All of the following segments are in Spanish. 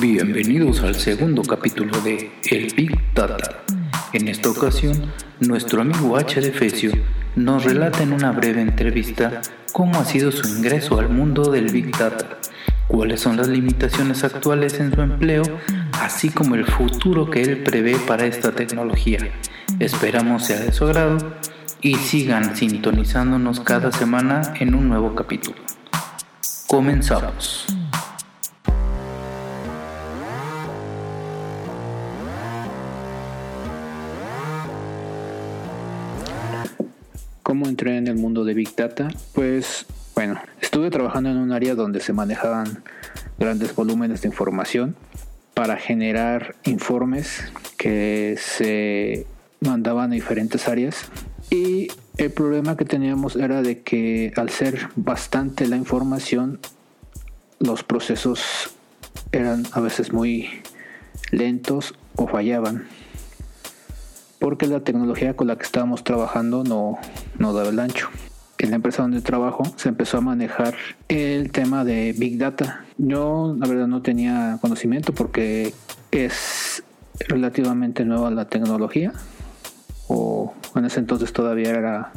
Bienvenidos al segundo capítulo de El Big Data. En esta ocasión, nuestro amigo H. de Fecio nos relata en una breve entrevista cómo ha sido su ingreso al mundo del Big Data, cuáles son las limitaciones actuales en su empleo, así como el futuro que él prevé para esta tecnología. Esperamos sea de su agrado y sigan sintonizándonos cada semana en un nuevo capítulo. Comenzamos. ¿Cómo entré en el mundo de Big Data? Pues bueno, estuve trabajando en un área donde se manejaban grandes volúmenes de información para generar informes que se mandaban a diferentes áreas y el problema que teníamos era de que al ser bastante la información los procesos eran a veces muy lentos o fallaban porque la tecnología con la que estábamos trabajando no, no daba el ancho. En la empresa donde trabajo se empezó a manejar el tema de Big Data. Yo la verdad no tenía conocimiento porque es relativamente nueva la tecnología o en ese entonces todavía era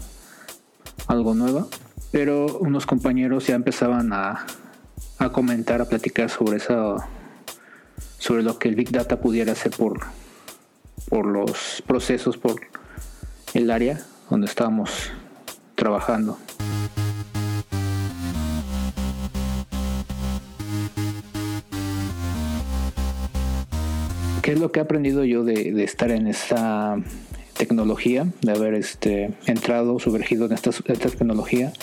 algo nueva, pero unos compañeros ya empezaban a, comentar, a platicar sobre eso, sobre lo que el Big Data pudiera hacer por los procesos, por el área donde estábamos trabajando. ¿Qué es lo que he aprendido yo de, estar en esta tecnología, de haber este, entrado, sumergido en esta, esta tecnología?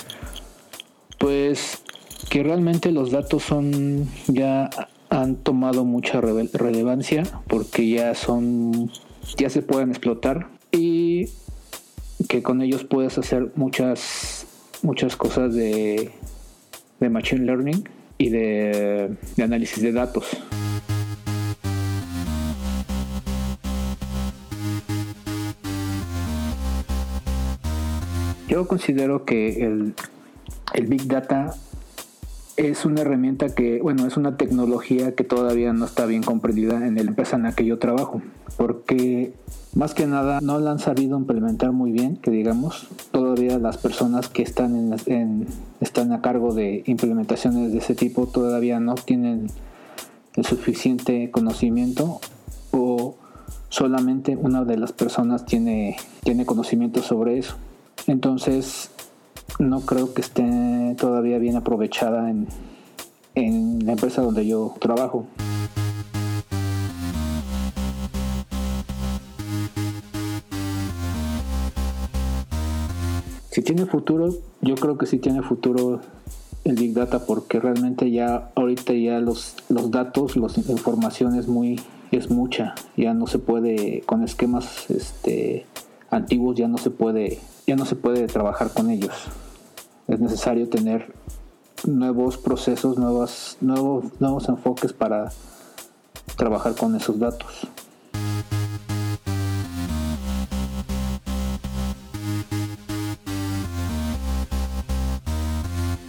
Pues que realmente los datos son ya han tomado mucha relevancia porque ya son ya se pueden explotar y que con ellos puedes hacer muchas muchas cosas de, de machine learning y de, de análisis de datos. Yo considero que el, el Big Data es una herramienta que, bueno, es una tecnología que todavía no está bien comprendida en la empresa en la que yo trabajo, porque más que nada no la han sabido implementar muy bien, que digamos, todavía las personas que están en, están a cargo de implementaciones de ese tipo todavía no tienen el suficiente conocimiento o solamente una de las personas tiene, tiene conocimiento sobre eso. Entonces, no creo que esté todavía bien aprovechada en, en la empresa donde yo trabajo. Si tiene futuro, yo creo que sí tiene futuro el Big Data porque realmente ya ahorita ya los, los datos, la información es muy es mucha, ya no se puede con esquemas este antiguos ya no se puede ya no se puede trabajar con ellos es necesario tener nuevos procesos, nuevos, nuevos enfoques para trabajar con esos datos.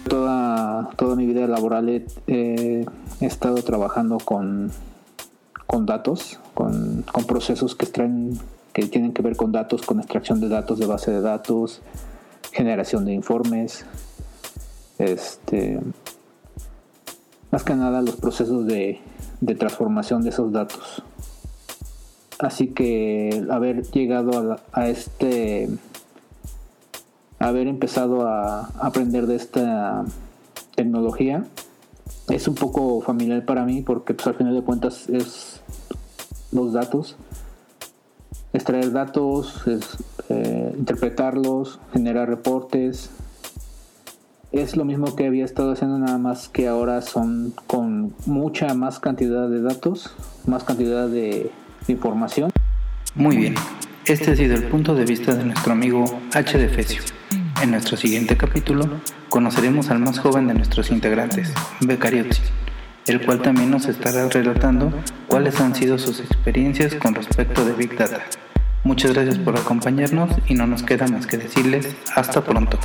Toda, toda mi vida laboral he, estado trabajando con, con datos, con, con procesos que, extraen, que tienen que ver con datos, con extracción de datos de base de datos, generación de informes, este, más que nada los procesos de, transformación de esos datos. Así que haber llegado a, este, haber empezado a aprender de esta tecnología, es un poco familiar para mí porque pues, al final de cuentas es los datos extraer datos, eh, interpretarlos, generar reportes. Es lo mismo que había estado haciendo nada más que ahora son con mucha más cantidad de datos, más cantidad de, información. Muy bien, este ha sido el punto de vista de nuestro amigo H. de Fecio. En nuestro siguiente capítulo conoceremos al más joven de nuestros integrantes, Becariozzi, el cual también nos estará relatando cuáles han sido sus experiencias con respecto de Big Data. Muchas gracias por acompañarnos y no nos queda más que decirles hasta pronto.